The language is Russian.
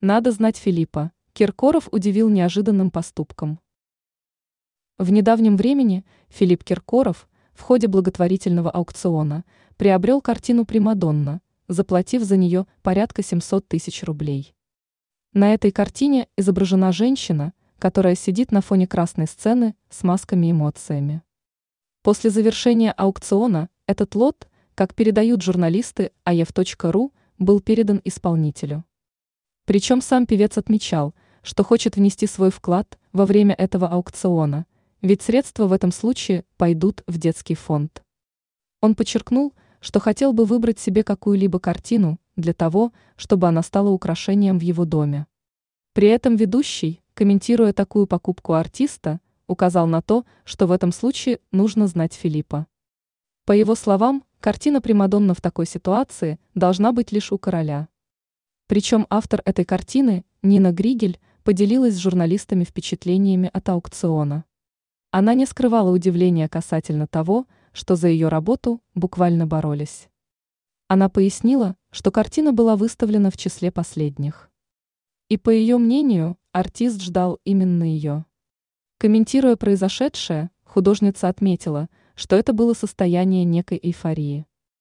Надо знать Филиппа. Киркоров удивил неожиданным поступком. В недавнем времени Филипп Киркоров в ходе благотворительного аукциона приобрел картину «Примадонна», заплатив за нее порядка 700 тысяч рублей. На этой картине изображена женщина, которая сидит на фоне красной сцены с масками и эмоциями. После завершения аукциона этот лот, как передают журналисты aef.ru, был передан исполнителю. Причем сам певец отмечал, что хочет внести свой вклад во время этого аукциона – ведь средства в этом случае пойдут в детский фонд. Он подчеркнул, что хотел бы выбрать себе какую-либо картину для того, чтобы она стала украшением в его доме. При этом ведущий, комментируя такую покупку артиста, указал на то, что в этом случае нужно знать Филиппа. По его словам, картина Примадонна в такой ситуации должна быть лишь у короля. Причем автор этой картины, Нина Григель, поделилась с журналистами впечатлениями от аукциона. Она не скрывала удивления касательно того, что за ее работу буквально боролись. Она пояснила, что картина была выставлена в числе последних. И по ее мнению, артист ждал именно ее. Комментируя произошедшее, художница отметила, что это было состояние некой эйфории.